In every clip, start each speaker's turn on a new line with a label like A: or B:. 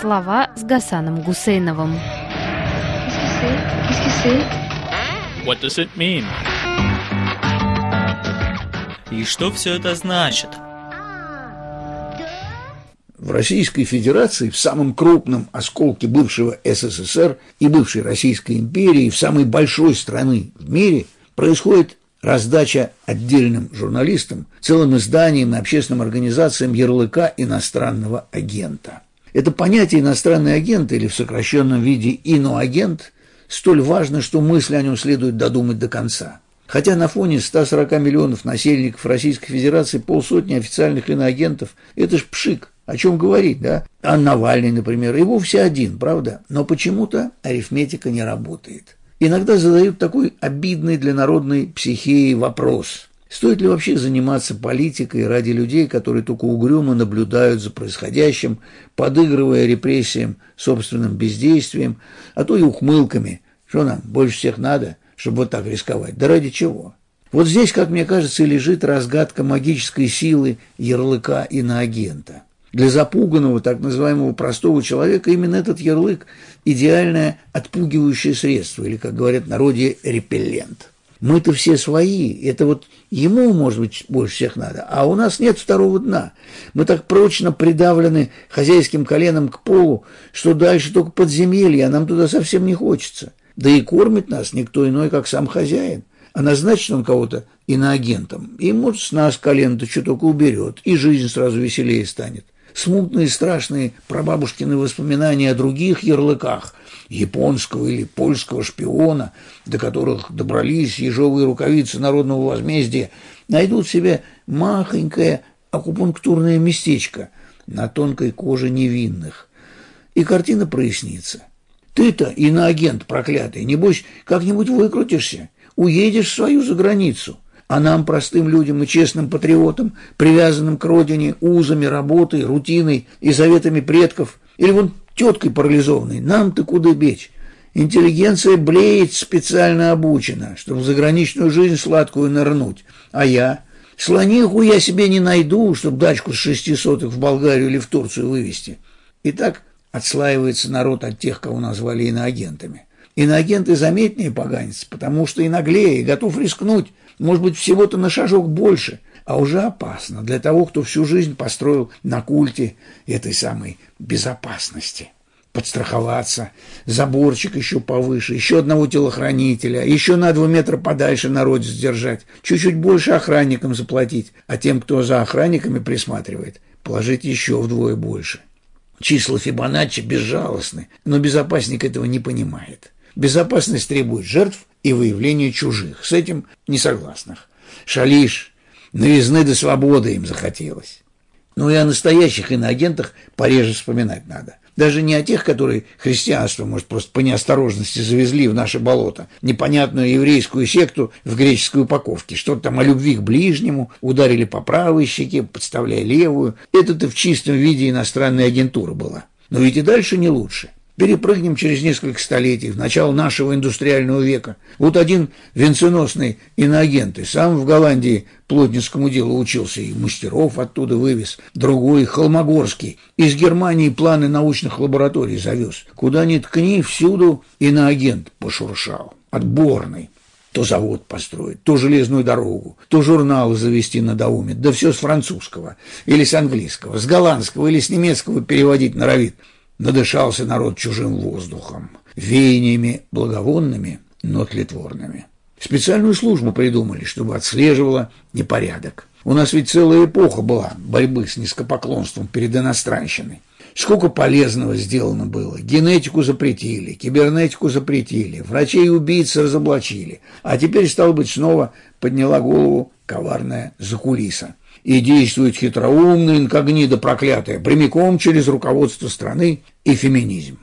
A: Слова с Гасаном Гусейновым.
B: What does it mean?
C: И что все это значит?
D: В Российской Федерации, в самом крупном осколке бывшего СССР и бывшей Российской империи, в самой большой страны в мире, происходит раздача отдельным журналистам, целым изданиям и общественным организациям ярлыка иностранного агента. Это понятие «иностранный агент» или в сокращенном виде «иноагент» столь важно, что мысль о нем следует додумать до конца. Хотя на фоне 140 миллионов насельников Российской Федерации полсотни официальных иноагентов – это ж пшик. О чем говорить, да? А Навальный, например, и вовсе один, правда? Но почему-то арифметика не работает. Иногда задают такой обидный для народной психии вопрос. Стоит ли вообще заниматься политикой ради людей, которые только угрюмо наблюдают за происходящим, подыгрывая репрессиям собственным бездействием, а то и ухмылками? Что нам, больше всех надо, чтобы вот так рисковать? Да ради чего? Вот здесь, как мне кажется, и лежит разгадка магической силы ярлыка иноагента. Для запуганного, так называемого простого человека именно этот ярлык – идеальное отпугивающее средство, или, как говорят народе, репеллент. Мы-то все свои, это вот ему, может быть, больше всех надо, а у нас нет второго дна. Мы так прочно придавлены хозяйским коленом к полу, что дальше только подземелье, а нам туда совсем не хочется. Да и кормит нас никто иной, как сам хозяин. А назначит он кого-то иноагентом, и, может, с нас колено-то что только уберет, и жизнь сразу веселее станет смутные страшные прабабушкины воспоминания о других ярлыках японского или польского шпиона, до которых добрались ежовые рукавицы народного возмездия, найдут себе махонькое акупунктурное местечко на тонкой коже невинных. И картина прояснится. Ты-то, иноагент проклятый, небось, как-нибудь выкрутишься, уедешь в свою заграницу – а нам, простым людям и честным патриотам, привязанным к родине узами, работой, рутиной и заветами предков, или вон теткой парализованной, нам-то куда бечь? Интеллигенция блеет специально обучена, чтобы в заграничную жизнь сладкую нырнуть. А я? Слониху я себе не найду, чтобы дачку с шести сотых в Болгарию или в Турцию вывести. И так отслаивается народ от тех, кого назвали иноагентами. Иноагенты заметнее поганец, потому что и наглее, и готов рискнуть, может быть, всего-то на шажок больше, а уже опасно для того, кто всю жизнь построил на культе этой самой безопасности. Подстраховаться, заборчик еще повыше, еще одного телохранителя, еще на два метра подальше народ сдержать, чуть-чуть больше охранникам заплатить, а тем, кто за охранниками присматривает, положить еще вдвое больше. Числа Фибоначчи безжалостны, но безопасник этого не понимает. Безопасность требует жертв и выявления чужих. С этим не согласных. Шалиш, новизны до свободы им захотелось. Ну и о настоящих иноагентах пореже вспоминать надо. Даже не о тех, которые христианство, может, просто по неосторожности завезли в наше болото, непонятную еврейскую секту в греческой упаковке, что-то там о любви к ближнему, ударили по правой щеке, подставляя левую. Это-то в чистом виде иностранная агентура была. Но ведь и дальше не лучше. Перепрыгнем через несколько столетий, в начало нашего индустриального века. Вот один венценосный иноагент, и сам в Голландии плотницкому делу учился, и мастеров оттуда вывез. Другой, Холмогорский, из Германии планы научных лабораторий завез. Куда ни ткни, всюду иноагент пошуршал. Отборный то завод построить, то железную дорогу, то журналы завести надоумит, да все с французского или с английского, с голландского или с немецкого переводить норовит надышался народ чужим воздухом, веяниями благовонными, но тлетворными. Специальную службу придумали, чтобы отслеживала непорядок. У нас ведь целая эпоха была борьбы с низкопоклонством перед иностранщиной. Сколько полезного сделано было. Генетику запретили, кибернетику запретили, врачей-убийц разоблачили. А теперь, стало быть, снова подняла голову коварная закулиса и действует хитроумно, инкогнито проклятая, прямиком через руководство страны и феминизм.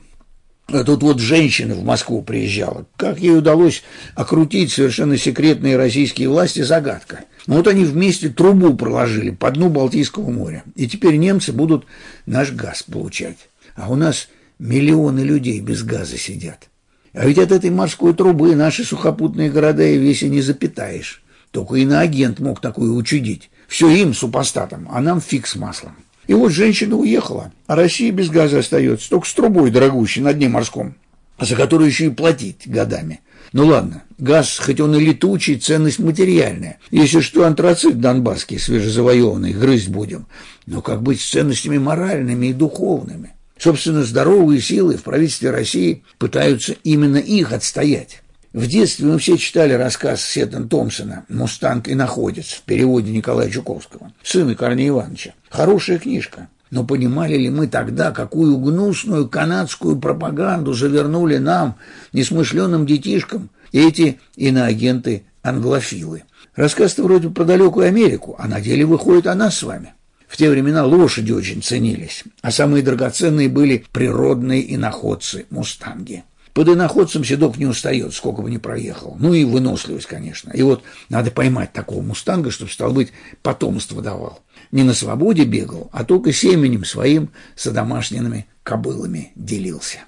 D: А тут вот женщина в Москву приезжала. Как ей удалось окрутить совершенно секретные российские власти – загадка. Ну вот они вместе трубу проложили по дну Балтийского моря. И теперь немцы будут наш газ получать. А у нас миллионы людей без газа сидят. А ведь от этой морской трубы наши сухопутные города и веси не запитаешь. Только иноагент мог такое учудить. Все им, супостатам, а нам фиг с маслом. И вот женщина уехала, а Россия без газа остается, только с трубой дорогущей на дне морском, за которую еще и платить годами. Ну ладно, газ, хоть он и летучий, ценность материальная. Если что, антрацит донбасский, свежезавоеванный, грызть будем. Но как быть с ценностями моральными и духовными? Собственно, здоровые силы в правительстве России пытаются именно их отстоять. В детстве мы все читали рассказ Сеттон Томпсона «Мустанг и находец» в переводе Николая Чуковского, сына Корнея Ивановича. Хорошая книжка. Но понимали ли мы тогда, какую гнусную канадскую пропаганду завернули нам, несмышленным детишкам, эти иноагенты-англофилы? Рассказ-то вроде про далекую Америку, а на деле выходит о нас с вами. В те времена лошади очень ценились, а самые драгоценные были природные иноходцы – мустанги. Под иноходцем седок не устает, сколько бы ни проехал. Ну и выносливость, конечно. И вот надо поймать такого мустанга, чтобы, стал быть, потомство давал. Не на свободе бегал, а только семенем своим с домашними кобылами делился.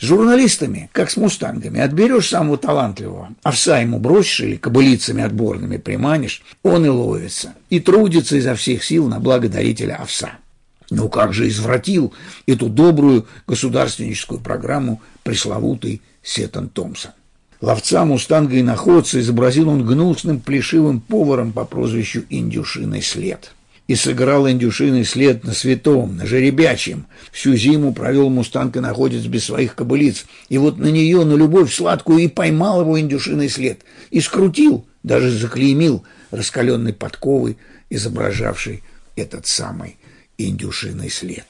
D: С журналистами, как с мустангами, отберешь самого талантливого, овса ему бросишь или кобылицами отборными приманишь, он и ловится, и трудится изо всех сил на благодарителя овса. Ну как же извратил эту добрую государственническую программу пресловутый Сеттон Томпсон. Ловца мустанга и находца изобразил он гнусным плешивым поваром по прозвищу Индюшиный след – и сыграл индюшиный след на святом, на жеребячем. Всю зиму провел мустанг и находец без своих кобылиц. И вот на нее, на любовь сладкую, и поймал его индюшиный след. И скрутил, даже заклеймил раскаленной подковой, изображавший этот самый индюшиный след.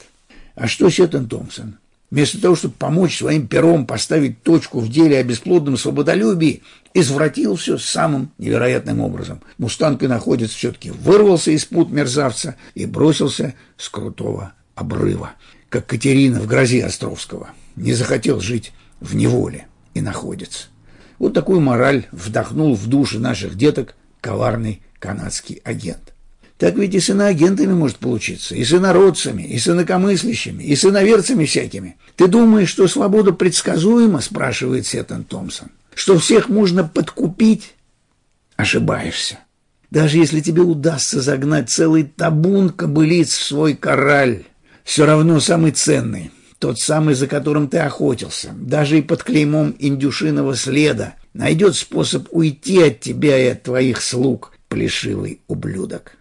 D: А что Сеттон Томпсон? Вместо того, чтобы помочь своим пером поставить точку в деле о бесплодном свободолюбии, извратил все самым невероятным образом. Мустанг и находец все-таки вырвался из пут мерзавца и бросился с крутого обрыва, как Катерина в грозе Островского. Не захотел жить в неволе и находится. Вот такую мораль вдохнул в души наших деток коварный канадский агент. Так ведь и с иноагентами может получиться, и с инородцами, и с инакомыслящими, и с иноверцами всякими. Ты думаешь, что свобода предсказуема, спрашивает Сеттон Томпсон, что всех можно подкупить? Ошибаешься. Даже если тебе удастся загнать целый табун кобылиц в свой кораль, все равно самый ценный, тот самый, за которым ты охотился, даже и под клеймом индюшиного следа, найдет способ уйти от тебя и от твоих слуг, плешивый ублюдок.